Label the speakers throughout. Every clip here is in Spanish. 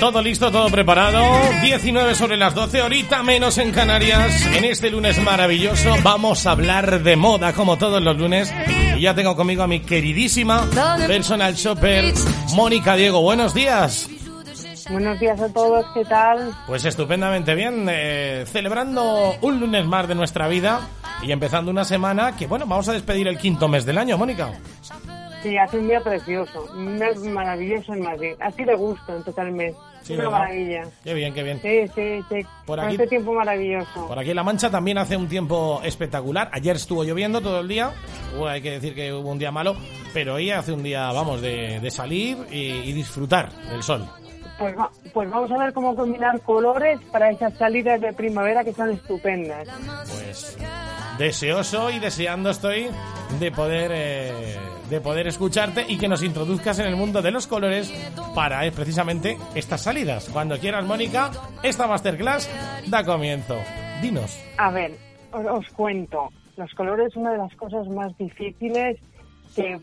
Speaker 1: Todo listo, todo preparado. 19 sobre las 12, ahorita menos en Canarias. En este lunes maravilloso vamos a hablar de moda como todos los lunes. Y ya tengo conmigo a mi queridísima personal shopper, Mónica Diego. Buenos días.
Speaker 2: Buenos días a todos, ¿qué tal?
Speaker 1: Pues estupendamente bien, eh, celebrando un lunes más de nuestra vida y empezando una semana que, bueno, vamos a despedir el quinto mes del año, Mónica.
Speaker 2: Sí, hace un día precioso, un mes maravilloso en Madrid. Así le gusta empezar el mes.
Speaker 1: Sí,
Speaker 2: maravilla.
Speaker 1: Qué bien, qué bien.
Speaker 2: Sí, sí, sí.
Speaker 1: Por aquí-
Speaker 2: este tiempo maravilloso.
Speaker 1: Por aquí en La Mancha también hace un tiempo espectacular. Ayer estuvo lloviendo todo el día. Bueno, hay que decir que hubo un día malo, pero hoy hace un día, vamos, de, de salir y, y disfrutar del sol.
Speaker 2: Pues, va- pues vamos a ver cómo combinar colores para esas salidas de primavera que son estupendas.
Speaker 1: Pues deseoso y deseando estoy de poder eh, de poder escucharte y que nos introduzcas en el mundo de los colores para eh, precisamente estas salidas. Cuando quieras, Mónica, esta masterclass da comienzo. Dinos.
Speaker 2: A ver, os, cuento. Los colores es una de las cosas más difíciles que,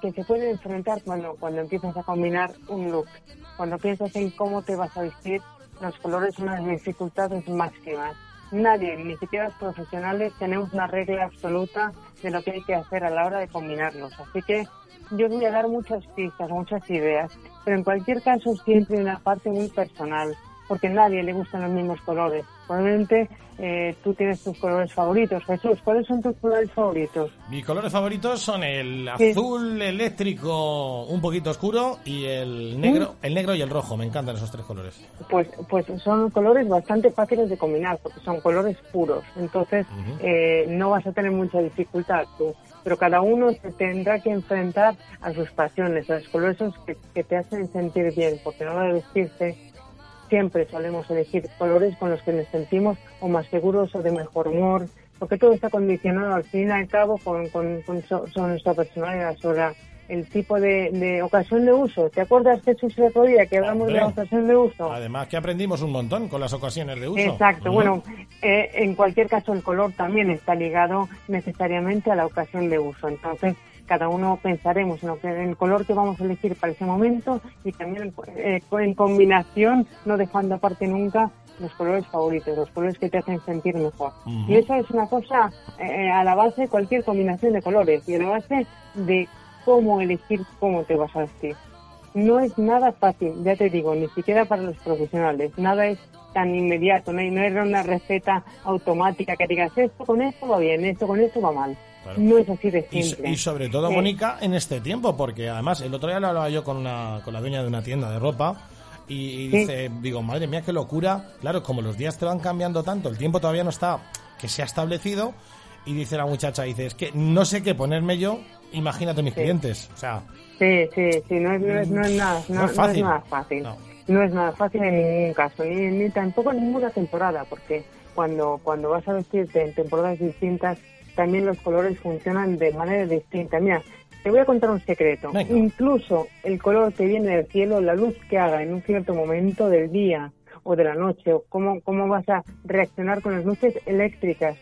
Speaker 2: que se pueden enfrentar cuando, cuando empiezas a combinar un look. Cuando piensas en cómo te vas a vestir, los colores son una de las dificultades máximas. Nadie, ni siquiera los profesionales, tenemos una regla absoluta de lo que hay que hacer a la hora de combinarlos. Así que yo voy a dar muchas pistas, muchas ideas, pero en cualquier caso siempre una parte muy personal, porque a nadie le gustan los mismos colores. Probablemente eh, tú tienes tus colores favoritos. Jesús, ¿cuáles son tus colores favoritos?
Speaker 1: Mis colores favoritos son el azul eléctrico un poquito oscuro y el negro, el negro y el rojo. Me encantan esos tres colores.
Speaker 2: Pues, pues son colores bastante fáciles de combinar, porque son colores puros. Entonces eh, no vas a tener mucha dificultad tú. Pero cada uno se tendrá que enfrentar a sus pasiones, a los colores que, que te hacen sentir bien, porque a la hora de vestirse siempre solemos elegir colores con los que nos sentimos o más seguros o de mejor humor, porque todo está condicionado al fin y al cabo con, con, con so- nuestra personalidad, sobre el tipo de, de ocasión de uso. ¿Te acuerdas, Jesús, el otro día que hablamos de la ocasión de uso?
Speaker 1: Además que aprendimos un montón con las ocasiones de uso.
Speaker 2: Exacto, bueno, eh, en cualquier caso el color también está ligado necesariamente a la ocasión de uso. Entonces, cada uno pensaremos en, lo que, en el color que vamos a elegir para ese momento y también eh, en combinación, no dejando aparte nunca los colores favoritos, los colores que te hacen sentir mejor. Y eso es una cosa eh, a la base de cualquier combinación de colores y a la base de cómo elegir cómo te vas a vestir. No es nada fácil, ya te digo, ni siquiera para los profesionales. Nada es tan inmediato, no, no era una receta automática que digas esto con esto va bien, esto con esto va mal.
Speaker 1: Claro.
Speaker 2: No es así de simple.
Speaker 1: y sobre todo,
Speaker 2: Eh,
Speaker 1: Mónica, en este tiempo, porque además el otro día lo hablaba yo con, una, con la dueña de una tienda de ropa y, y
Speaker 2: Sí.
Speaker 1: dice, digo, madre mía, qué locura. Claro, como los días te van cambiando tanto, el tiempo todavía no está que se ha establecido. Y dice la muchacha, dice, es que no sé qué ponerme yo, imagínate mis
Speaker 2: Sí.
Speaker 1: clientes. O sea,
Speaker 2: Sí, sí, sí, no es, no es, no es nada, no,
Speaker 1: No es fácil.
Speaker 2: nada fácil.
Speaker 1: No.
Speaker 2: No. es nada fácil en ningún caso, ni, ni tampoco en ninguna temporada, porque cuando, cuando vas a vestirte en temporadas distintas, también los colores funcionan de manera distinta. Mira, te voy a contar un secreto.
Speaker 1: Venga.
Speaker 2: Incluso el color que viene del cielo, la luz que haga en un cierto momento del día o de la noche, o cómo, cómo vas a reaccionar con las luces eléctricas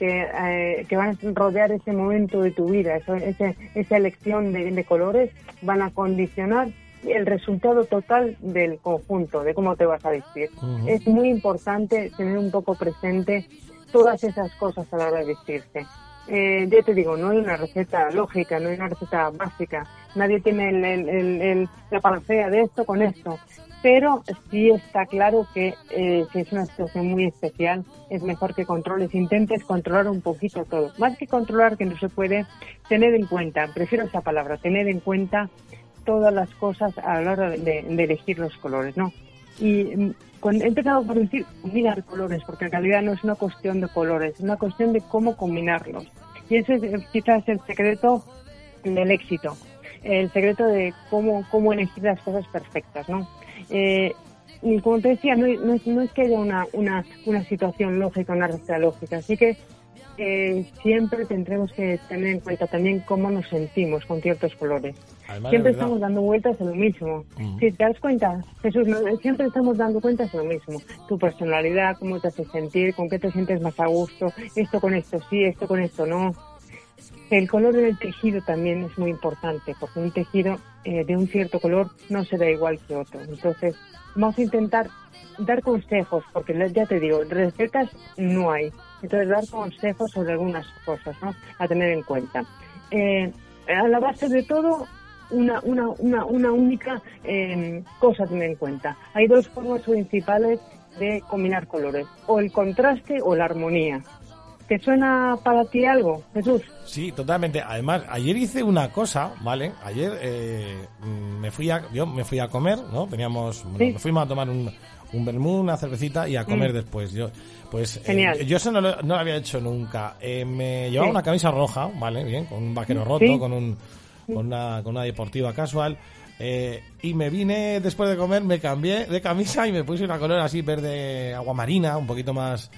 Speaker 2: que, eh, que van a rodear ese momento de tu vida, eso- ese- esa elección de, de colores, van a condicionar el resultado total del conjunto, de cómo te vas a vestir.
Speaker 1: Ujú.
Speaker 2: Es muy importante tener un poco presente todas esas cosas a la hora de vestirse. Eh, ya te digo, no hay una receta lógica, no hay una receta básica. Nadie tiene el- el- el- la panacea de esto con esto. Pero sí está claro que eh, si es una situación muy especial, es mejor que controles, intentes controlar un poquito todo. Más que controlar, que no se puede tener en cuenta, prefiero esa palabra, tener en cuenta todas las cosas a la hora de, elegir los colores, ¿no? Y mm, cuando he empezado por decir combinar colores, porque en realidad no es una cuestión de colores, es una cuestión de cómo combinarlos. Y ese es eh, quizás el secreto del éxito. el secreto de cómo, cómo elegir las cosas perfectas, ¿no? Eh, y como te decía, no, no, es que haya una, una, una situación lógica, una receta lógica, así que eh, siempre tendremos que tener en cuenta también cómo nos sentimos con ciertos colores. siempre estamos dando vueltas a lo mismo. Si te das cuenta, Jesús, siempre estamos dando cuentas a lo mismo. Tu personalidad, cómo te hace sentir, con qué te sientes más a gusto, esto con esto sí, esto con esto no. El color del tejido también es muy importante, porque un tejido eh, de un cierto color no será igual que otro. Entonces, vamos a intentar dar consejos, porque ya te digo, recetas no hay. Entonces, dar consejos sobre algunas cosas ¿no? a tener en cuenta. Eh, a la base de todo, una, una, una, una única eh, cosa a tener en cuenta. Hay dos formas principales de combinar colores, o el contraste o la armonía. ¿Te suena para ti algo, Jesús?
Speaker 1: Sí, totalmente. Además, ayer hice una cosa, ¿vale? Ayer eh, me fui a, yo me fui a comer, ¿no? Teníamos, bueno, fuimos a tomar un, un vermú, una cervecita y a comer mm. después. Yo, pues, eh, yo eso no lo, no lo, había hecho nunca. Eh, me llevaba una camisa roja, ¿vale? Bien, con un vaquero roto, con, un, con, una, con una deportiva casual. y me vine después de comer, me cambié de camisa y me puse una color así verde aguamarina, un poquito más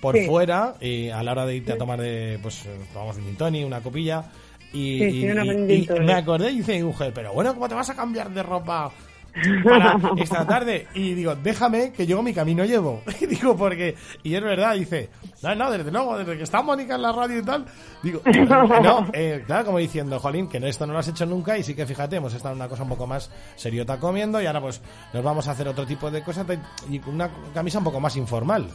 Speaker 1: por, fuera y a la hora de irte a tomar de, pues tomamos un gin una copilla y, me acordé y dice mujer, pero bueno, ¿cómo te vas a cambiar de ropa para esta tarde? Y digo, déjame que yo mi camino llevo. Y digo, porque, y es verdad, dice, no, no, desde luego, desde que está Mónica en la radio y tal, digo, no, eh, claro, como diciendo, Jolín, que esto no lo has hecho nunca y sí que fíjate, hemos estado en una cosa un poco más seriota comiendo y ahora pues nos vamos a hacer otro tipo de cosas y una camisa un poco más informal.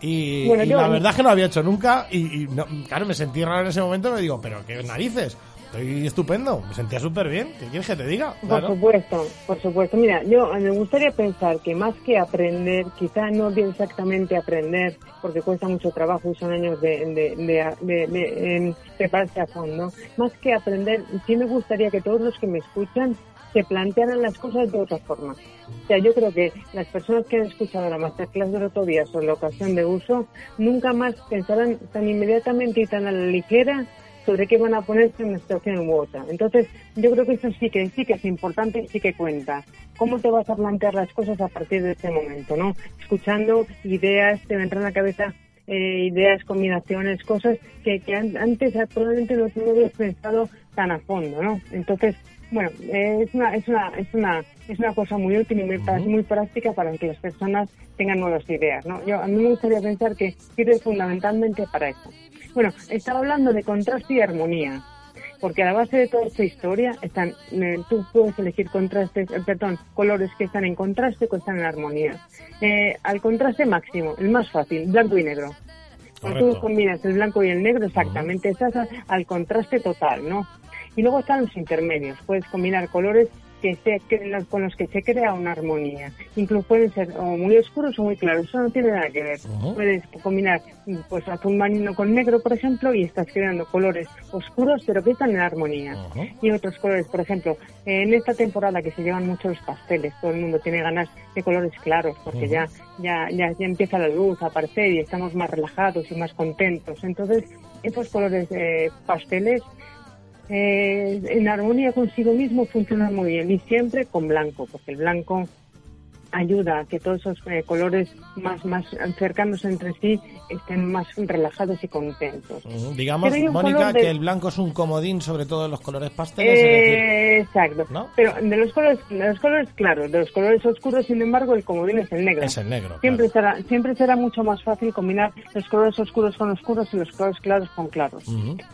Speaker 1: Y, la verdad es que no lo había hecho nunca. Y, claro, me sentí raro en ese momento. Me digo, pero qué narices. Estoy estupendo, me sentía súper bien. ¿Qué quieres que te diga?
Speaker 2: Por supuesto, por supuesto. Mira, yo me gustaría pensar que más que aprender, quizá no exactamente aprender, porque cuesta mucho trabajo y son años de, de, de prepararse a fondo, más que aprender, sí me gustaría que todos los que me escuchan se plantearan las cosas de otra forma. O sea, yo creo que las personas que han escuchado la masterclass de otro día sobre la ocasión de uso, nunca más pensarán tan inmediatamente y tan a la ligera sobre qué van a ponerse en una situación u otra. Entonces, yo creo que eso sí que sí que es importante y sí que cuenta. ¿Cómo te vas a plantear las cosas a partir de este momento, no? Escuchando ideas, te vendrán a la cabeza eh, ideas, combinaciones, cosas que, que antes probablemente no, no habías pensado tan a fondo, ¿no? Entonces, bueno, es una, es una, es una, es una cosa muy útil y muy, muy práctica para que las personas tengan nuevas ideas, ¿no? Yo, a mí me gustaría pensar que sirve fundamentalmente para eso. Bueno, estaba hablando de contraste y armonía, porque a la base de toda esta historia están, eh, tú puedes elegir contrastes, eh, perdón, colores que están en contraste o que están en armonía. Eh, al contraste máximo, el más fácil, blanco y negro. Cuando tú combinas el blanco y el negro, exactamente, estás al contraste total, ¿no? Y luego están los intermedios. Puedes combinar colores que se, con los que se crea una armonía. Incluso pueden ser muy oscuros o muy claros, eso no tiene nada que ver. Puedes combinar pues azul marino con negro, por ejemplo, y estás creando colores oscuros pero que están en armonía. Y otros colores, por ejemplo, en esta temporada que se llevan mucho los pasteles, todo el mundo tiene ganas de colores claros porque ya, ya, ya, ya empieza la luz a aparecer y estamos más relajados y más contentos. Entonces, esos colores eh, pasteles eh, en armonía consigo mismo funciona muy bien y siempre con blanco, porque el blanco ayuda a que todos esos eh, colores más, más cercanos entre sí estén más relajados y contentos.
Speaker 1: Digamos, Mónica, que el blanco es un comodín sobre todo los colores pasteles.
Speaker 2: Eh, exacto. Pero de los colores, de los colores claros, de los colores oscuros, sin embargo, el comodín es el negro.
Speaker 1: Es el negro.
Speaker 2: Siempre será, siempre será mucho más fácil combinar los colores oscuros con oscuros y los colores claros con claros.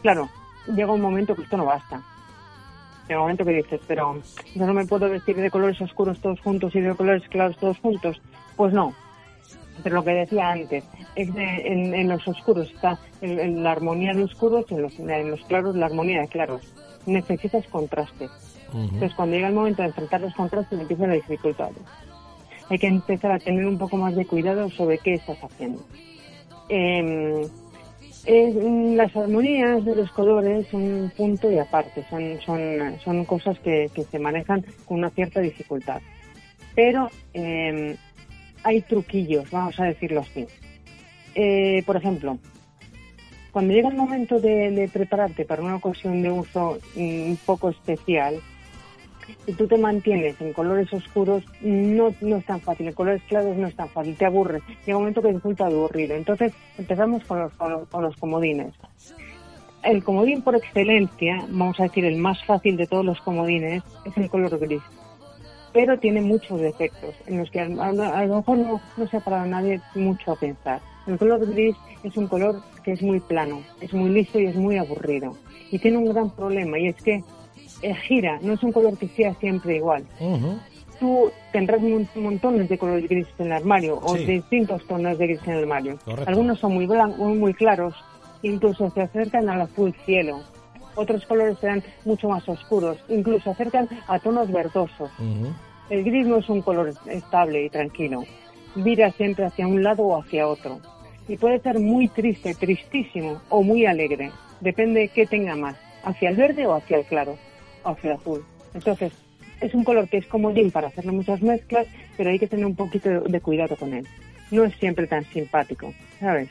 Speaker 2: Claro, llega un momento que esto no basta. Llega un momento que dices, pero yo no me puedo vestir de colores oscuros todos juntos y de colores claros todos juntos. Pues no. Pero lo que decía antes, es en, los oscuros está en, la armonía de oscuros, en los, en los claros la armonía de claros. Necesitas contraste. Entonces, cuando llega el momento de enfrentar los contrastes, empiezan las dificultades. Hay que empezar a tener un poco más de cuidado sobre qué estás haciendo. Eh, las armonías de los colores son un punto y aparte, son, son, son cosas que, se manejan con una cierta dificultad. Pero em, hay truquillos, vamos a decirlo así. Eh, por ejemplo, cuando llega el momento de, prepararte para una ocasión de uso mm, un poco especial, si tú te mantienes en colores oscuros, no, no es tan fácil. En colores claros no es tan fácil, te aburre. Llega un momento que resulta aburrido. Entonces, empezamos con los, con los comodines. El comodín por excelencia, vamos a decir el más fácil de todos los comodines, es el color gris pero tiene muchos defectos en los que a, lo mejor no, no se ha parado nadie mucho a pensar. El color gris es un color que es muy plano, es muy liso y es muy aburrido. Y tiene un gran problema y es que eh, gira, no es un color que sea siempre igual. Tú tendrás montones de colores gris en el armario o distintos tonos de gris en el armario. Algunos son muy blancos, muy claros, incluso se acercan al azul cielo otros colores serán mucho más oscuros, incluso acercan a tonos verdosos. El gris no es un color estable y tranquilo, vira siempre hacia un lado o hacia otro. Y puede ser muy triste, tristísimo o muy alegre, depende de qué tenga más, hacia el verde o hacia el claro, hacia azul. Entonces, es un color que es comodín para hacerle muchas mezclas, pero hay que tener un poquito de cuidado con él. No es siempre tan simpático, ¿sabes?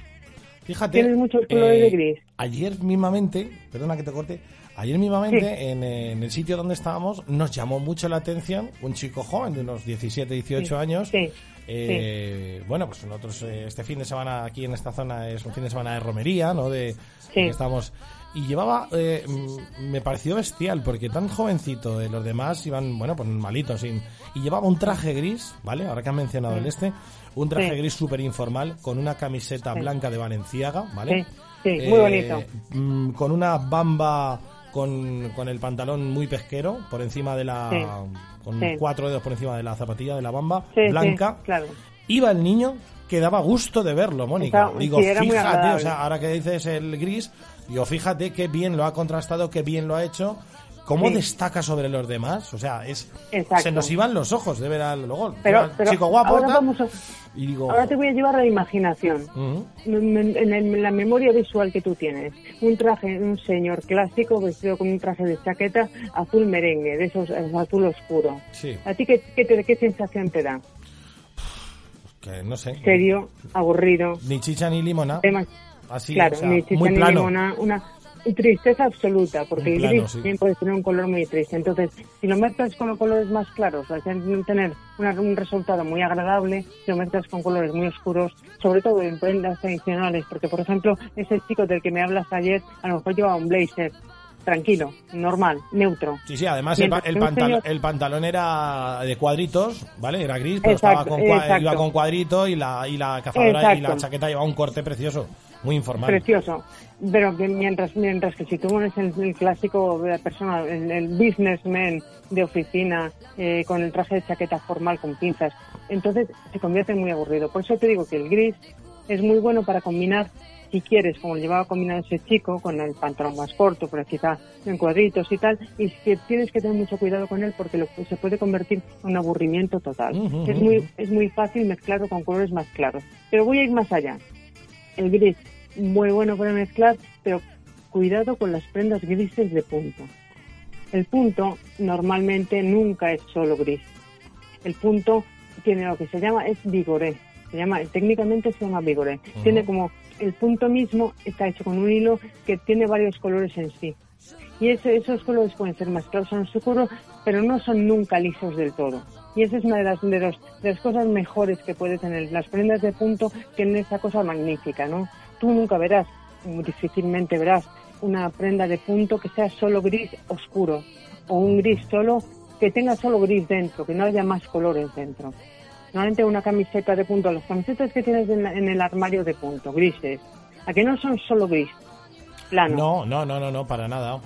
Speaker 1: Fíjate.
Speaker 2: Tienes muchos colores de eh, gris.
Speaker 1: Ayer mismamente, perdona que te corte, ayer mismamente en, el sitio donde estábamos nos llamó mucho la atención un chico joven de unos 17, 18 años. Eh, bueno, pues nosotros eh, este fin de semana aquí en esta zona es un fin de semana de romería, ¿no? De, que estamos y llevaba, eh, me pareció bestial, porque tan jovencito, de los demás iban, bueno, pues malitos, y, y llevaba un traje gris, ¿vale? Ahora que han mencionado el este, un traje gris súper informal, con una camiseta blanca de Valenciaga, ¿vale?
Speaker 2: Sí, muy bonito. Eh,
Speaker 1: mm, con una bamba con, con, el pantalón muy pesquero, por encima de la. con cuatro dedos por encima de la zapatilla de la bamba, blanca.
Speaker 2: claro.
Speaker 1: Iba el niño que daba gusto de verlo, Mónica. Digo, fíjate, o sea, ahora que dices el gris, digo, fíjate qué bien lo ha contrastado, qué bien lo ha hecho ¿Cómo destaca sobre los demás? O sea, es se nos iban los ojos de ver al luego.
Speaker 2: Pero, chico guapo. Ahora, y digo, ahora te voy a llevar a la imaginación, en, la memoria visual que tú tienes. Un traje, un señor clásico vestido con un traje de chaqueta azul merengue, de esos azul oscuro. ¿A ti qué, qué, sensación te da?
Speaker 1: Que no sé.
Speaker 2: Serio, aburrido.
Speaker 1: Ni chicha ni limona. Así,
Speaker 2: claro, ni chicha
Speaker 1: ni
Speaker 2: limona. Una, tristeza absoluta, porque el gris también puede tener un color muy triste. Entonces, si lo mezclas con los colores más claros, vas a tener un resultado muy agradable. Si lo mezclas con colores muy oscuros, sobre todo en prendas tradicionales, porque, por ejemplo, ese chico del que me hablas ayer, a lo mejor llevaba un blazer tranquilo, normal, neutro.
Speaker 1: Sí, sí, además el, el, pantalón era de cuadritos, ¿vale? Era gris, pero estaba con, iba con cuadrito y la, y la cazadora y la chaqueta llevaba un corte precioso. Muy informal.
Speaker 2: Precioso. Pero que mientras, mientras que si tú pones el, clásico de persona, el, businessman de oficina, eh, con el traje de chaqueta formal con pinzas, entonces se convierte en muy aburrido. Por eso te digo que el gris es muy bueno para combinar, si quieres, como llevaba combinado ese chico, con el pantalón más corto, pero quizá en cuadritos y tal, y que tienes que tener mucho cuidado con él porque lo, se puede convertir en un aburrimiento total. Es, muy, es muy fácil mezclarlo con colores más claros. Pero voy a ir más allá el gris muy bueno para mezclar, pero cuidado con las prendas grises de punto. El punto normalmente nunca es solo gris. El punto tiene lo que se llama es vigoré. Se llama técnicamente se llama vigoré. Tiene como el punto mismo está hecho con un hilo que tiene varios colores en sí. Y esos colores pueden ser más claros o más oscuros, pero no son nunca lisos del todo. Y esa es una de las, de, las cosas mejores que puede tener las prendas de punto, tienen esa cosa magnífica, ¿no? Tú nunca verás, difícilmente verás, una prenda de punto que sea solo gris oscuro o un gris solo que tenga solo gris dentro, que no haya más colores dentro. Normalmente una camiseta de punto, las camisetas que tienes en, en el armario de punto, grises, a que no son solo gris, plano.
Speaker 1: No, no, no, no, no, para nada.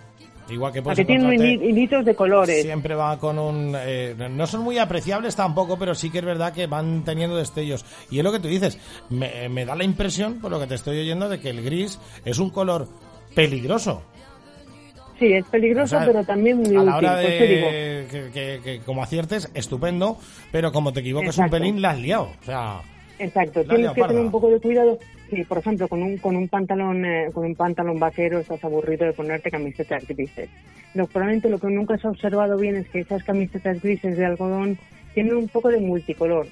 Speaker 1: Igual que
Speaker 2: puedes tiene hilitos de colores.
Speaker 1: Siempre va con un... Eh, no son muy apreciables tampoco, pero sí que es verdad que van teniendo destellos. Y es lo que tú dices, me, da la impresión, por lo que te estoy oyendo, de que el gris es un color peligroso.
Speaker 2: Sí, es peligroso, pero también muy
Speaker 1: a
Speaker 2: la
Speaker 1: hora pues de que, como aciertes, estupendo, pero como te equivoques un pelín, la has liado. O sea,
Speaker 2: Exacto, tienes que tener un poco de cuidado. Sí, por ejemplo, con un, con un pantalón eh, con un pantalón vaquero estás aburrido de ponerte camisetas grises. Lo, probablemente lo que nunca has observado bien es que esas camisetas grises de algodón tienen un poco de multicolor.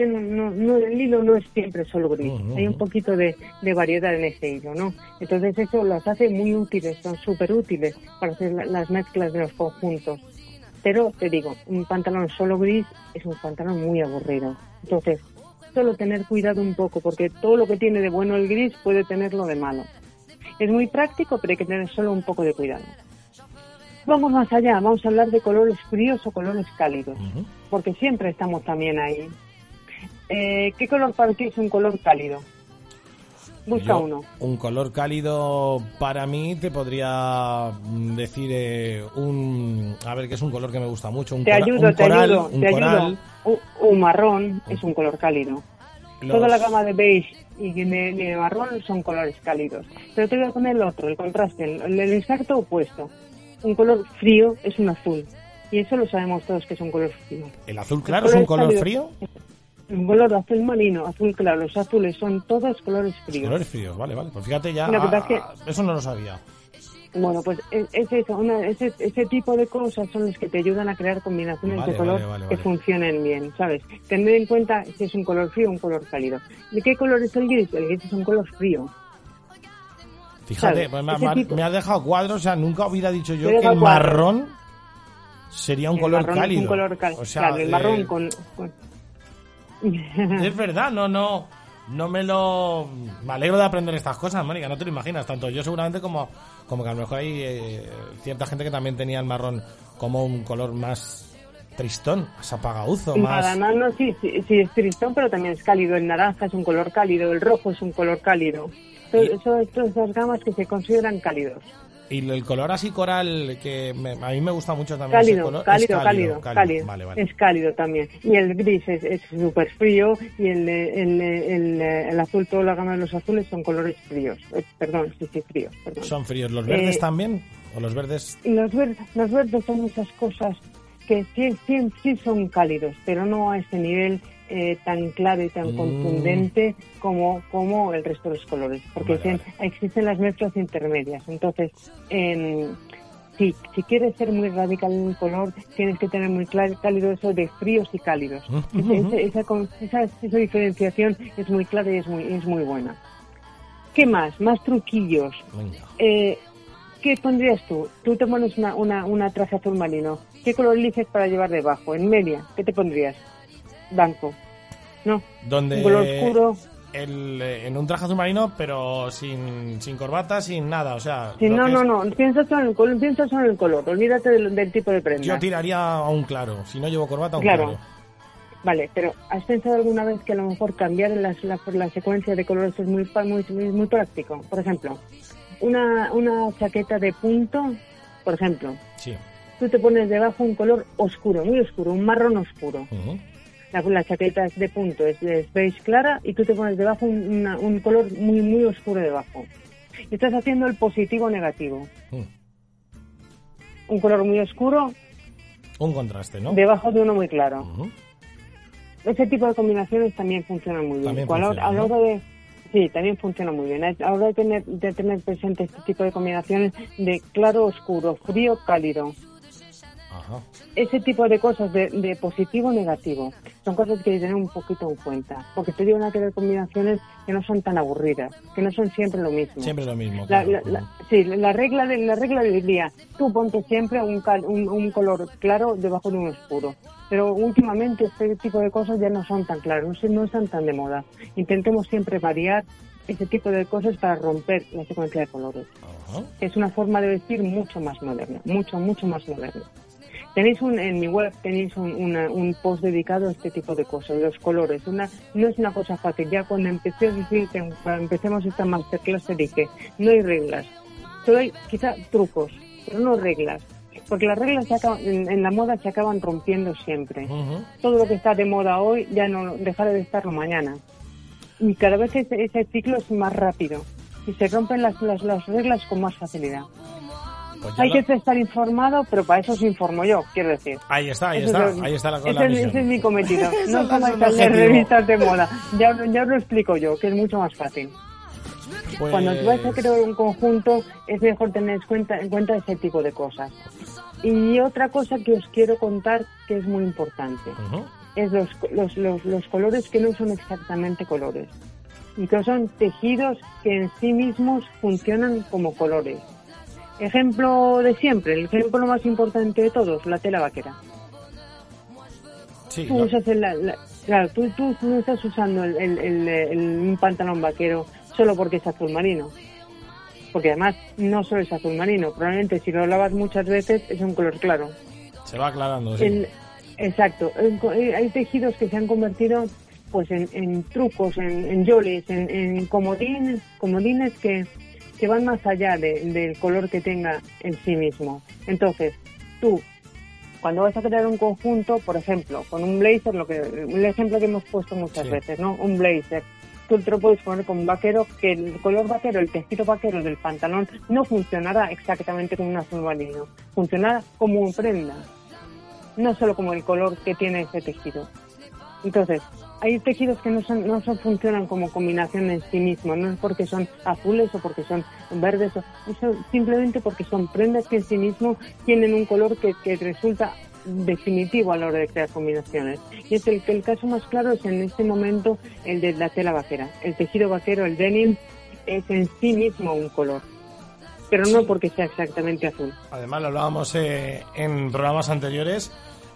Speaker 2: Este no, no, el hilo no es siempre solo gris, hay un poquito de, de, variedad en ese hilo, ¿no? Entonces eso los hace muy útiles, son súper útiles para hacer las mezclas de los conjuntos. Pero te digo, un pantalón solo gris es un pantalón muy aburrido. Entonces, solo tener cuidado un poco, porque todo lo que tiene de bueno el gris puede tenerlo de malo. Es muy práctico, pero hay que tener solo un poco de cuidado. Vamos más allá, vamos a hablar de colores fríos o colores cálidos, porque siempre estamos también ahí. Eh, ¿Qué color para ti es un color cálido? Busca uno.
Speaker 1: Un color cálido para mí te podría decir eh, un... A ver, que es un color que me gusta mucho. Un
Speaker 2: te ayudo, te ayudo, un te ayudo. Un, marrón es un color cálido. Toda la gama de beige y de, marrón son colores cálidos. Pero te voy a poner el otro, el contraste, el, exacto opuesto. Un color frío es un azul. Y eso lo sabemos todos que es un color frío.
Speaker 1: ¿El azul claro es un color frío?
Speaker 2: Un color azul marino, azul claro. Los azules son todos colores fríos.
Speaker 1: Colores fríos, vale, vale. Pues fíjate ya. eso no lo sabía.
Speaker 2: Bueno, pues es, eso, ese, ese, tipo de cosas son las que te ayudan a crear combinaciones de color que funcionen bien, ¿sabes? Tener en cuenta si es un color frío o un color cálido. ¿De qué color es el gris? El gris es un color frío.
Speaker 1: Fíjate, pues me, ha dejado cuadros, o sea, nunca hubiera dicho yo que el marrón sería un color cálido.
Speaker 2: un color cálido. O sea, el marrón con...
Speaker 1: Es verdad, no, no no me lo... Me alegro de aprender estas cosas, Mónica, no te lo imaginas. Tanto yo seguramente como, como que a lo mejor hay eh, cierta gente que también tenía el marrón como un color más tristón, más apagauzo, más...
Speaker 2: Nada, no, sí, sí, sí, es tristón, pero también es cálido. El naranja es un color cálido, el rojo es un color cálido. Son estas gamas que se consideran cálidos.
Speaker 1: Y el color así coral, que a mí me gusta mucho también.
Speaker 2: Cálido, color, cálido, cálido, cálido, Es cálido también. Y el gris es súper frío y el, el, el, el, azul, toda la gama de los azules son colores fríos. Eh, perdón, sí, sí, fríos. Perdón.
Speaker 1: ¿Son fríos los verdes eh, también? ¿O los verdes?
Speaker 2: Los, verdes, los verdes son muchas cosas que sí, sí, sí son cálidos, pero no a ese nivel eh, tan claro y tan mm. contundente como, como el resto de los colores, porque existen las mezclas intermedias. Entonces, em, si, si quieres ser muy radical en un color, tienes que tener muy cálido eso de fríos y cálidos. esa, esa, esa, diferenciación es muy clara y es muy, es muy buena. ¿Qué más? Más truquillos. Eh, ¿Qué pondrías tú? Tú te pones una, una, una traje azul marino. ¿Qué color eliges para llevar debajo? En media, ¿qué te pondrías? Blanco. No.
Speaker 1: Donde
Speaker 2: un color oscuro.
Speaker 1: El, eh, en un traje azul marino, pero sin, sin corbata, sin nada, o sea...
Speaker 2: no, no, no, piensa solo, en el color, piensa solo en el color, olvídate del, tipo de prenda.
Speaker 1: Yo tiraría a un claro, si no llevo corbata, a un claro.
Speaker 2: Vale, pero ¿has pensado alguna vez que a lo mejor cambiar la, la, la secuencia de colores es muy, muy, muy, muy práctico? Por ejemplo, una, una chaqueta de punto, por ejemplo.
Speaker 1: Sí.
Speaker 2: Tú te pones debajo un color oscuro, muy oscuro, un marrón oscuro la, chaqueta es de punto, es, de beige clara y tú te pones debajo un, color muy, muy oscuro debajo. Y estás haciendo el positivo negativo. Hmm. Un color muy oscuro.
Speaker 1: Un contraste, ¿no?
Speaker 2: Debajo de uno muy claro. Ese tipo de combinaciones también funcionan muy bien. a la hora de, Sí, también funciona muy bien. Ahora de tener, de tener presente este tipo de combinaciones de claro, oscuro, frío, cálido. Ese tipo de cosas de, de positivo o negativo son cosas que hay que tener un poquito en cuenta, porque te digo a tener combinaciones que no son tan aburridas, que no son siempre lo mismo.
Speaker 1: Siempre lo mismo.
Speaker 2: sí, la regla de la regla diría, tú ponte siempre un, un, color claro debajo de un oscuro. Pero últimamente este tipo de cosas ya no son tan claros, no, están tan de moda. Intentemos siempre variar ese tipo de cosas para romper la secuencia de colores. Es una forma de vestir mucho más moderna, mucho, mucho más moderna. Tenéis un, en mi web tenéis un, un post dedicado a este tipo de cosas, los colores. Una, no es una cosa fácil. Ya cuando empecé a decir, cuando empecemos esta masterclass te dije, no hay reglas. Solo hay quizá trucos, pero no reglas. Porque las reglas en, la moda se acaban rompiendo siempre. Todo lo que está de moda hoy ya no dejará de estarlo mañana. Y cada vez ese, ese ciclo es más rápido y se rompen las, las, las reglas con más facilidad. Pues Hay que estar informado, pero para eso os informo yo, quiero decir.
Speaker 1: Ahí está, ahí está, ahí está la, cosa.
Speaker 2: ese, ese, es mi cometido. no como leer revistas de moda. Ya, ya os lo explico yo, que es mucho más fácil. Cuando tú vas a crear un conjunto, es mejor tener en cuenta, en cuenta ese tipo de cosas. Y otra cosa que os quiero contar que es muy importante es los, los, los, los colores que no son exactamente colores y que son tejidos que en sí mismos funcionan como colores. Ejemplo de siempre, el ejemplo más importante de todos, la tela vaquera.
Speaker 1: Sí,
Speaker 2: Tú,
Speaker 1: lo-
Speaker 2: usas el- la- la- claro, tú, tú no estás usando el, el- el- un pantalón vaquero solo porque es azul marino. Porque además no solo es azul marino, probablemente si lo lavas muchas veces es un color claro.
Speaker 1: se va aclarando. sí.
Speaker 2: Exacto. Eh, Hay tejidos que se han convertido pues en, en trucos, en, en yoles, en, en comodines, comodines que, que van más allá de- del color que tenga en sí mismo. Entonces, tú, cuando vas a crear un conjunto, por ejemplo, con un blazer, lo que, el ejemplo que hemos puesto muchas
Speaker 1: Sí.
Speaker 2: veces, ¿no? Un blazer. Tú te lo puedes poner con un vaquero, que el color vaquero, el tejido vaquero del pantalón no funcionará exactamente como un azul marino, funcionará como un prenda no solo como el color que tiene ese tejido. Entonces, hay tejidos que no son, no son, funcionan como combinación en sí mismos, no es porque son azules o porque son verdes, o, eso simplemente porque son prendas que en sí mismos tienen un color que, que resulta definitivo a la hora de crear combinaciones. Y es el que el caso más claro es en este momento el de la tela vaquera. El tejido vaquero, el denim, es en sí mismo un color, pero no porque sea exactamente azul.
Speaker 1: Además lo hablábamos eh, en programas anteriores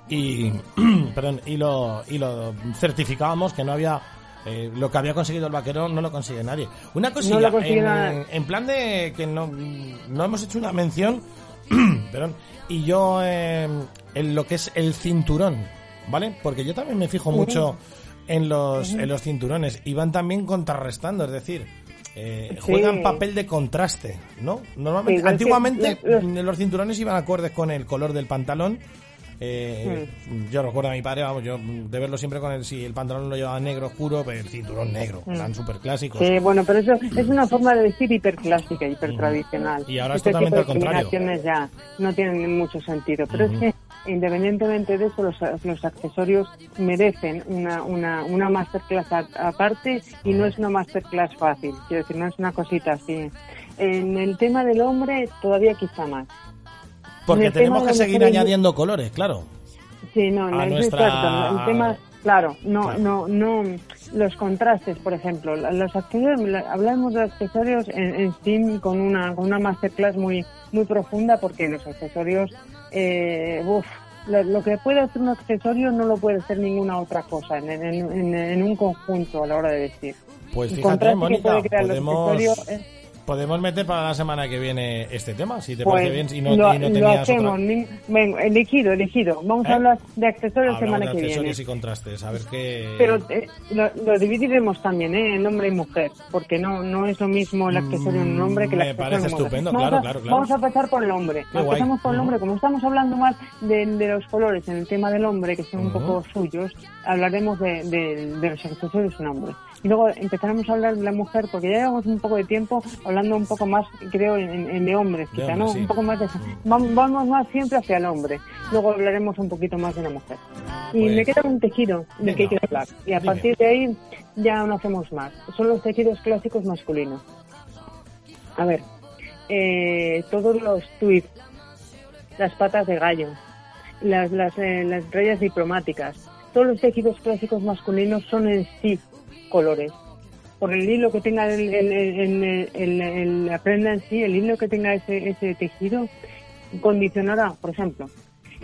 Speaker 1: y, perdón, y lo y lo certificábamos que no había eh, lo que había conseguido el vaquero no lo consigue nadie. Una cosilla, en, plan de que no, no hemos hecho una mención, perdón, y yo eh, en lo que es el cinturón, ¿vale? Porque yo también me fijo mucho en los, en los cinturones y van también contrarrestando, es decir, eh,
Speaker 2: Sí.
Speaker 1: juegan papel de contraste, ¿no? Normalmente,
Speaker 2: Sí,
Speaker 1: antiguamente
Speaker 2: los- los-
Speaker 1: los cinturones iban acordes con el color del pantalón. Eh, Yo recuerdo a mi padre, vamos, yo de verlo siempre con el, si el pantalón lo llevaba negro oscuro, pero el cinturón negro, eran súper clásicos.
Speaker 2: Sí, bueno, pero eso es una forma de decir hiperclásica, hipertradicional.
Speaker 1: Y ahora es
Speaker 2: Este
Speaker 1: totalmente
Speaker 2: tipo de
Speaker 1: al contrario.
Speaker 2: combinaciones ya no tienen mucho sentido. Pero es que, independientemente de eso, los, los accesorios merecen una, una, una masterclass a- aparte y no es una masterclass fácil. Quiero decir, no es una cosita así. En el tema del hombre, todavía quizá más.
Speaker 1: Porque tenemos que seguir añadiendo colores, claro.
Speaker 2: Sí, no, no, es
Speaker 1: nuestra-
Speaker 2: exacto. El tema, claro, no,
Speaker 1: Claro.
Speaker 2: no, no, los contrastes, por ejemplo, los accesorios, la- hablamos de accesorios en, en Steam con una, con una masterclass muy, muy profunda porque los accesorios, eh, uf, lo, lo que puede hacer un accesorio no lo puede hacer ninguna otra cosa en, en, un conjunto a la hora de decir.
Speaker 1: Pues fíjate, Mónica,
Speaker 2: puede crear el
Speaker 1: podemos,
Speaker 2: es-
Speaker 1: podemos meter para la semana que viene este tema, si te
Speaker 2: Pues
Speaker 1: parece bien, si no,
Speaker 2: lo,
Speaker 1: y no
Speaker 2: lo hacemos. Venga, elegido, elegido. Vamos
Speaker 1: ¿Eh?
Speaker 2: a hablar de accesorios
Speaker 1: Hablamos
Speaker 2: semana
Speaker 1: de
Speaker 2: que viene.
Speaker 1: accesorios y contrastes, a ver qué...
Speaker 2: Pero eh, lo, lo dividiremos también, ¿eh? En hombre y mujer, porque no no es lo mismo el accesorio en un hombre que el
Speaker 1: Mm, Me
Speaker 2: accesorio
Speaker 1: parece
Speaker 2: en una mujer.
Speaker 1: estupendo,
Speaker 2: Vamos
Speaker 1: claro,
Speaker 2: a-
Speaker 1: claro, claro.
Speaker 2: Vamos a empezar por el hombre. Empezamos por el hombre. Como estamos hablando más de, de los colores en el tema del hombre, que son un poco suyos, hablaremos de, de- de los accesorios en hombre. Y luego empezaremos a hablar de la mujer, porque ya llevamos un poco de tiempo hablando un poco más, creo, en, en de hombres,
Speaker 1: De
Speaker 2: quizá, ¿no?
Speaker 1: sí.
Speaker 2: Un poco más de... Vamos, vamos más siempre hacia el hombre. Luego hablaremos un poquito más de la mujer. Y
Speaker 1: Pues-
Speaker 2: me queda un tejido del que
Speaker 1: Venga.
Speaker 2: quiero hablar. Y a
Speaker 1: Dime.
Speaker 2: partir de ahí ya no hacemos más. Son los tejidos clásicos masculinos. A ver, eh, todos los tweets, las patas de gallo, las, las, eh, las rayas diplomáticas, todos los tejidos clásicos masculinos son en sí colores. Por el hilo que tenga el, el- el- la prenda en sí, el hilo que tenga ese, ese tejido, condicionará, por ejemplo,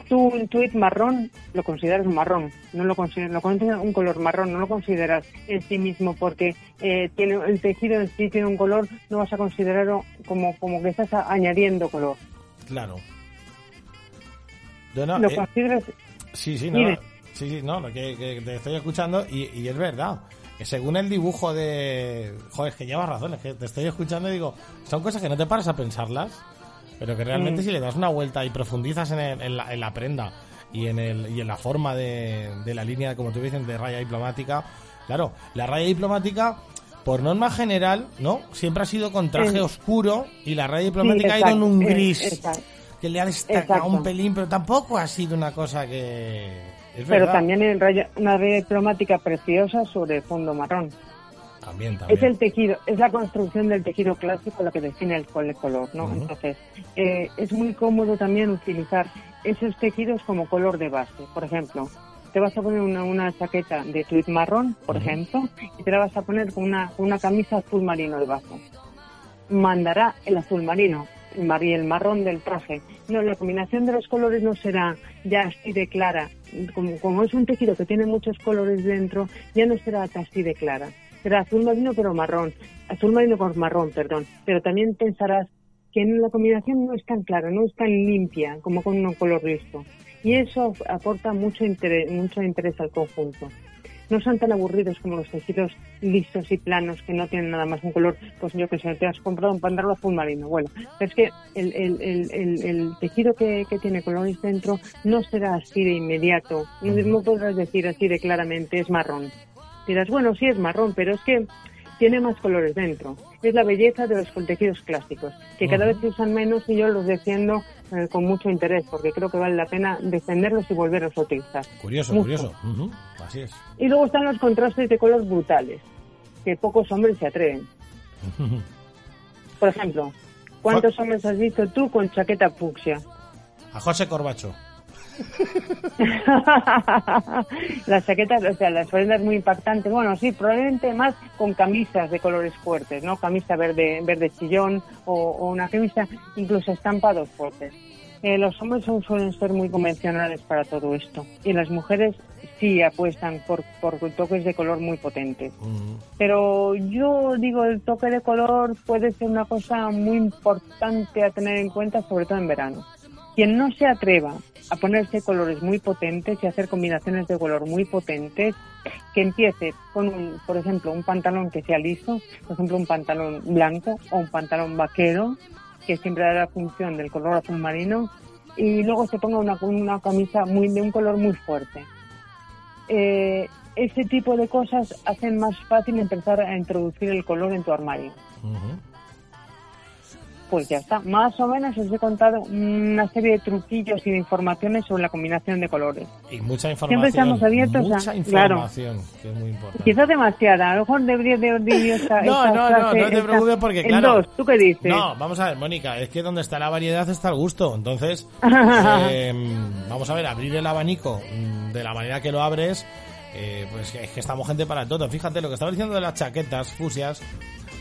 Speaker 2: tú un tweet marrón lo consideras marrón, no lo consideras, lo consideras un color marrón, no lo consideras en sí mismo porque eh, tiene el tejido en sí tiene un color, no vas a considerarlo como, como que estás añadiendo color.
Speaker 1: Claro. Yo no,
Speaker 2: lo
Speaker 1: eh,
Speaker 2: consideras
Speaker 1: Sí, sí, no, sí, sí, no, lo que, que te estoy escuchando y, y es verdad. Que según el dibujo de... Joder, es que llevas razón, es que te estoy escuchando y digo, son cosas que no te paras a pensarlas, pero que realmente
Speaker 2: Mm.
Speaker 1: si le das una vuelta y profundizas en, el- en la, en la prenda y en, el, y en la forma de, de la línea, como tú dices, de raya diplomática, claro, la raya diplomática... Por norma general, ¿no? Siempre ha sido con traje oscuro y la raya diplomática ha ido en un gris
Speaker 2: exacto.
Speaker 1: que le ha destacado
Speaker 2: Exacto.
Speaker 1: un pelín, pero tampoco ha sido una cosa que... Es
Speaker 2: Pero
Speaker 1: verdad.
Speaker 2: también en raya- una raya diplomática preciosa sobre fondo marrón.
Speaker 1: También, también.
Speaker 2: Es el tejido, es la construcción del tejido clásico lo que define el, color, ¿no? Entonces, eh, es muy cómodo también utilizar esos tejidos como color de base. Por ejemplo, te vas a poner una, una chaqueta de tweed marrón, por ejemplo, y te la vas a poner con una, una camisa azul marino debajo. Mandará el azul marino y el marrón del traje. No, la combinación de los colores no será ya así de clara. Como, es un tejido que tiene muchos colores dentro, ya no será así de clara. Será azul marino pero marrón. Azul marino con marrón, perdón. Pero también pensarás que la combinación no es tan clara, no es tan limpia como con un color listo. Y eso aporta mucho interés, mucho interés al conjunto no son tan aburridos como los tejidos listos y planos que no tienen nada más un color, pues yo que sé, te has comprado un pantalón azul marino. Bueno, es que el, el, el, el tejido que, que, tiene colores dentro no será así de inmediato, no, no podrás decir así de claramente es marrón. Dirás, bueno, sí es marrón, pero es que tiene más colores dentro. Es la belleza de los tejidos clásicos, que cada vez se usan menos y yo los defiendo eh, con mucho interés, porque creo que vale la pena defenderlos y volverlos a utilizar.
Speaker 1: Curioso, curioso. Así es.
Speaker 2: Y luego están los contrastes de color brutales, que pocos hombres se atreven. Por ejemplo, ¿cuántos hombres has visto tú con chaqueta fucsia?
Speaker 1: A José Corbacho.
Speaker 2: las chaquetas, o sea, las prendas muy impactantes. Bueno, sí, probablemente más con camisas de colores fuertes, ¿no? Camisa verde, verde chillón o, una camisa incluso estampados fuertes. Eh, los hombres suelen ser muy convencionales para todo esto y las mujeres sí apuestan por, por toques de color muy potentes. Pero yo digo, el toque de color puede ser una cosa muy importante a tener en cuenta, sobre todo en verano. Quien no se atreva a ponerse colores muy potentes y hacer combinaciones de color muy potentes, que empiece con, un, por ejemplo, un pantalón que sea liso, por ejemplo, un pantalón blanco o un pantalón vaquero, que siempre da la función del color azul marino, y luego se ponga una, una camisa muy, de un color muy fuerte. Eh, ese tipo de cosas hacen más fácil empezar a introducir el color en tu armario pues ya está. Más o menos os he contado una serie de truquillos y de informaciones sobre la combinación de colores.
Speaker 1: Y mucha información. Siempre
Speaker 2: estamos abiertos
Speaker 1: mucha información, que es muy importante.
Speaker 2: Quizás demasiada. A lo mejor debería de esta,
Speaker 1: No, no, no, no te preocupes porque, claro.
Speaker 2: Dos. ¿Tú qué dices?
Speaker 1: No, vamos a ver, Mónica, es que donde está la variedad está el gusto. Entonces, eh, vamos a ver, abrir el abanico de la manera que lo abres. Eh, pues es que estamos gente para todo. Fíjate lo que estaba diciendo de las chaquetas fusias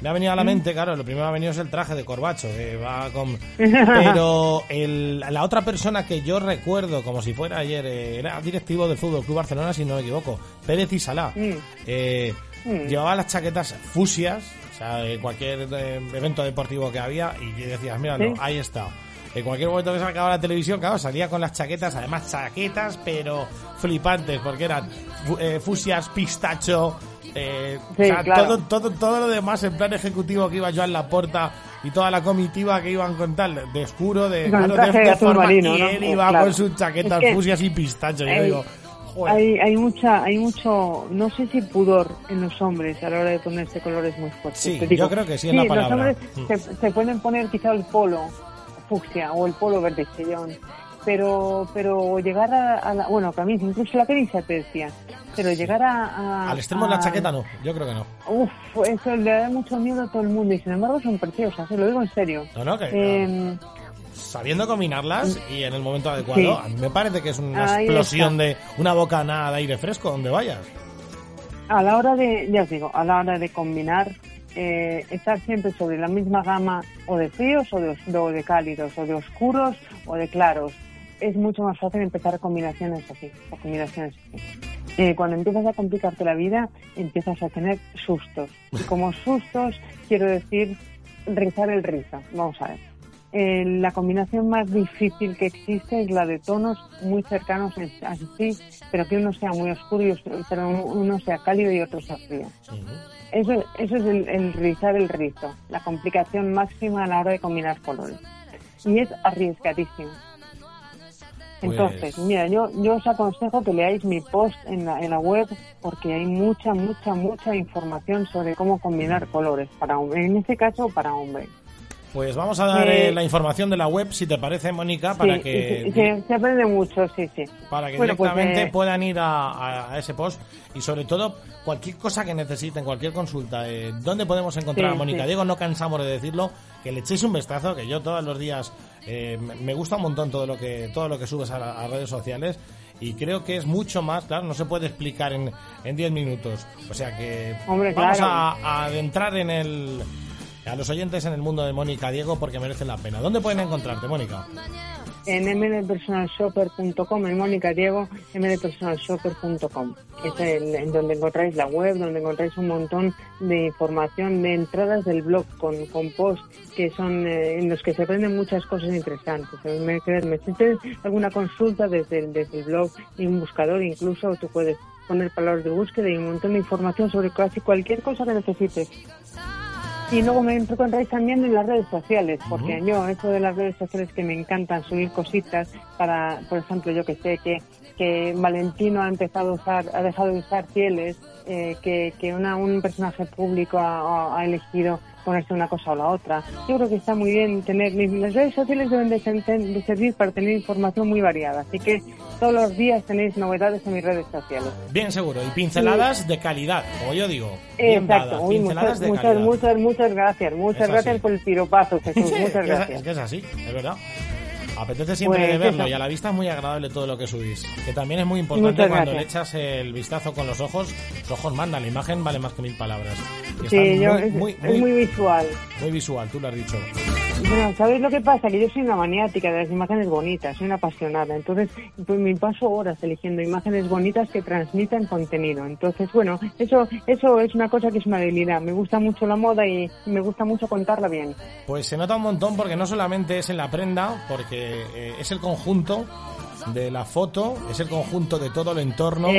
Speaker 1: me ha venido a la mm. mente, claro, lo primero que ha venido es el traje de Corbacho, que va con... Pero el, la otra persona que yo recuerdo como si fuera ayer, eh, era directivo del Fútbol Club Barcelona, si no me equivoco, Pérez y Salá. Mm. Eh, mm. Llevaba las chaquetas fusias, o sea, en cualquier eh, evento deportivo que había, y decías, mira, ahí está. En cualquier momento que se acababa la televisión, claro, salía con las chaquetas, además chaquetas, pero flipantes, porque eran fusias, pistacho, eh, todo, todo, todo lo demás en plan ejecutivo que iba yo en la puerta y toda la comitiva que iban con tal, de oscuro, de,
Speaker 2: claro, de, forma, y
Speaker 1: él iba con sus chaquetas fusias y pistachos. Yo digo,
Speaker 2: hay, hay mucha, hay mucho, no sé si pudor en los hombres a la hora de ponerse colores muy fuertes.
Speaker 1: Sí, yo creo que sí, la palabra.
Speaker 2: Los hombres mm. se, pueden poner quizá el polo fucsia o el polo verde chillón pero pero llegar a, la, bueno camisa incluso la camisa te decía pero llegar a,
Speaker 1: al extremo de la chaqueta no yo creo que no.
Speaker 2: Uf eso le da mucho miedo a todo el mundo y sin embargo son preciosas se ¿eh? lo digo en serio.
Speaker 1: No no que em, sabiendo combinarlas y en el momento adecuado a mí me parece que es una explosión de una bocanada de aire fresco donde vayas.
Speaker 2: A la hora de ya os digo a la hora de combinar eh, estar siempre sobre la misma gama o de fríos o de, o de cálidos o de oscuros o de claros es mucho más fácil empezar combinaciones así, o combinaciones así. Eh, cuando empiezas a complicarte la vida, empiezas a tener sustos. Y como sustos, quiero decir rizar el rizo. Vamos a ver. Eh, la combinación más difícil que existe es la de tonos muy cercanos así, pero que uno sea muy oscuro y uno sea cálido y otro sea frío. Eso, eso es el, el rizar el rizo, la complicación máxima a la hora de combinar colores. Y es arriesgadísimo. Entonces, pues mira, yo, yo os aconsejo que leáis mi post en la, en la web porque hay mucha, mucha, mucha información sobre cómo combinar colores, para en este caso para hombres.
Speaker 1: Pues vamos a dar eh, la información de la web, si te parece, Mónica, para
Speaker 2: que... se aprende mucho, sí, sí.
Speaker 1: Para que pues, directamente eh, puedan ir a, ese post y sobre todo cualquier cosa que necesiten, cualquier consulta. Eh, ¿Dónde podemos encontrar a Mónica? Diego, no cansamos de decirlo, que le echéis un vistazo, que yo todos los días me gusta un montón todo lo que, todo lo que subes a, redes sociales y creo que es mucho más, claro, no se puede explicar en 10 minutos. O sea que vamos a, a adentrar en el a los oyentes en el mundo de Mónica Diego porque merecen la pena. ¿Dónde pueden encontrarte, Mónica?
Speaker 2: En mdpersonalshopper.com, en Mónica Diego, mdpersonalshopper.com. Es el, en donde encontráis la web, donde encontráis un montón de información, de entradas del blog con, con posts que son eh, en los que se aprenden muchas cosas interesantes. Me, me, si tienes alguna consulta desde desde el blog y un buscador, incluso tú puedes poner palabras de búsqueda y un montón de información sobre casi cualquier cosa que necesites. Y luego me encontráis también en las redes sociales, porque yo, eso de las redes sociales que me encantan subir cositas para, por ejemplo, yo que sé, que, que Valentino ha empezado a usar, ha dejado de usar fieles, eh, que, que una, un personaje público ha, ha elegido ponerse una cosa o la otra. Yo creo que está muy bien tener, las redes sociales deben de, servir para tener información muy variada, así que todos los días tenéis novedades en mis redes sociales.
Speaker 1: Bien seguro, y pinceladas de calidad, como yo digo.
Speaker 2: Exacto, muchas, muchas, muchas, muchas gracias, muchas gracias por el piropazo, Jesús, muchas gracias.
Speaker 1: es que es así, es verdad. Apetece siempre de pues verlo y a la vista es muy agradable todo lo que subís. Que también es muy importante cuando le echas el vistazo con los ojos. Los ojos mandan, la imagen vale más que mil palabras.
Speaker 2: Sí, yo, es, muy, visual.
Speaker 1: Muy visual, tú lo has dicho.
Speaker 2: Bueno, ¿sabéis lo que pasa? Que yo soy una maniática de las imágenes bonitas, soy una apasionada. Entonces, pues me paso horas eligiendo imágenes bonitas que transmitan contenido. Entonces, bueno, eso, eso es una cosa que es una debilidad. Me gusta mucho la moda y me gusta mucho contarla bien.
Speaker 1: Pues se nota un montón porque no solamente es en la prenda, porque eh, es el conjunto de la foto, es el conjunto de todo el entorno,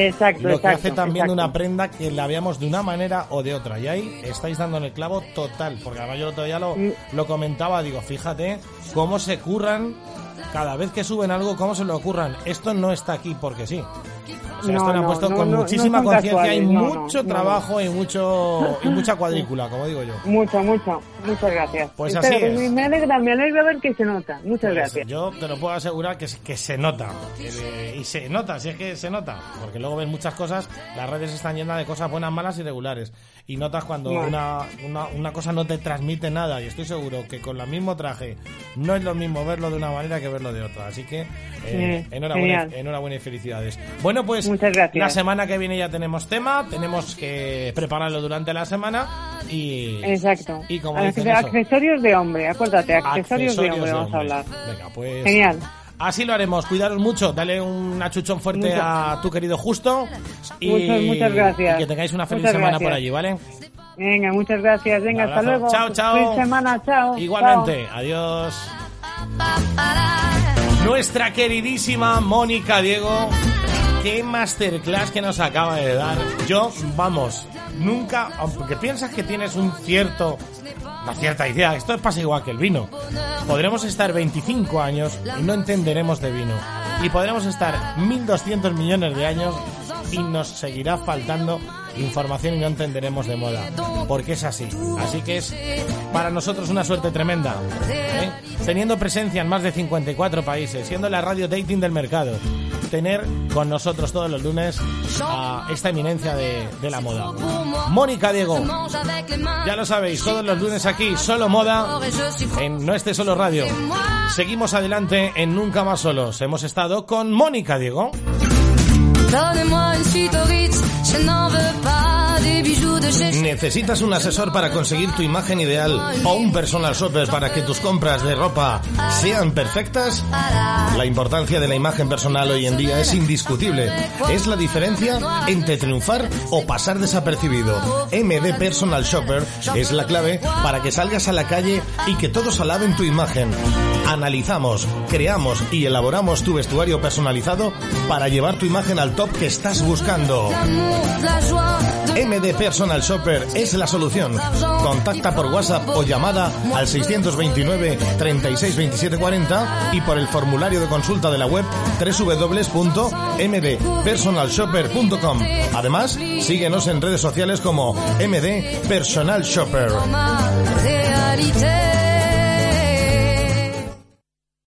Speaker 1: lo que hace también una prenda que la veamos de una manera o de otra. Y ahí estáis dando en el clavo total, porque además yo todavía lo, mm. lo comentaba, digo, fíjate cómo se curran cada vez que suben algo, cómo se lo ocurran. Esto no está aquí porque sí. O sea, esto lo han puesto con muchísima conciencia y mucho trabajo y mucho y mucha cuadrícula, como digo yo.
Speaker 2: Mucho, mucho. Muchas gracias.
Speaker 1: Pues así es.
Speaker 2: Me alegra, me alegra ver que se nota. Muchas pues gracias.
Speaker 1: Yo te lo puedo asegurar que, que se nota. y se nota, si es que se nota. Porque luego ves muchas cosas, las redes están llenas de cosas buenas, malas y regulares. Y notas cuando una, una, una cosa no te transmite nada. Y estoy seguro que con el mismo traje no es lo mismo verlo de una manera que verlo de otra. Así que eh, enhorabuena, enhorabuena y felicidades. Bueno, pues
Speaker 2: Muchas gracias.
Speaker 1: la semana que viene ya tenemos tema, tenemos que prepararlo durante la semana y...
Speaker 2: Exacto. Y como accesorios de hombre, acuérdate, accesorios, de hombre vamos a hablar.
Speaker 1: Venga, pues...
Speaker 2: Genial.
Speaker 1: Así lo haremos. Cuidaros mucho. Dale un achuchón fuerte a tu querido Justo.
Speaker 2: Y, muchas, gracias.
Speaker 1: que tengáis una feliz semana por allí, ¿vale?
Speaker 2: Venga, muchas gracias. Venga, hasta luego.
Speaker 1: Chao, chao.
Speaker 2: Feliz semana, chao.
Speaker 1: Igualmente. Adiós. Nuestra queridísima Mónica Diego. Qué masterclass que nos acaba de dar. Yo, vamos, nunca, aunque piensas que tienes un cierto, una cierta idea, esto pasa igual que el vino. Podremos estar 25 años y no entenderemos de vino. Y podremos estar 1.200 millones de años y nos seguirá faltando información y no entenderemos de moda. Porque es así. Así que es para nosotros una suerte tremenda. ¿eh? Teniendo presencia en más de 54 países, siendo la radio dating del mercado, tener con nosotros todos los lunes a esta eminencia de, de la moda. Mónica Diego, ya lo sabéis, todos los lunes aquí, solo moda, en No Esté Solo Radio. Seguimos adelante en Nunca Más Solos. Hemos estado con Mónica Diego. ¿Necesitas un asesor para conseguir tu imagen ideal o un personal shopper para que tus compras de ropa sean perfectas? La importancia de la imagen personal hoy en día es indiscutible. Es la diferencia entre triunfar o pasar desapercibido. MD Personal Shopper es la clave para que salgas a la calle y que todos alaben tu imagen. Analizamos, creamos y elaboramos tu vestuario personalizado para llevar tu imagen al top que estás buscando. MD Personal Shopper es la solución. Contacta por WhatsApp o llamada al 629 36 27 40 y por el formulario de consulta de la web www.mdpersonalshopper.com. Además, síguenos en redes sociales como MD Personal Shopper.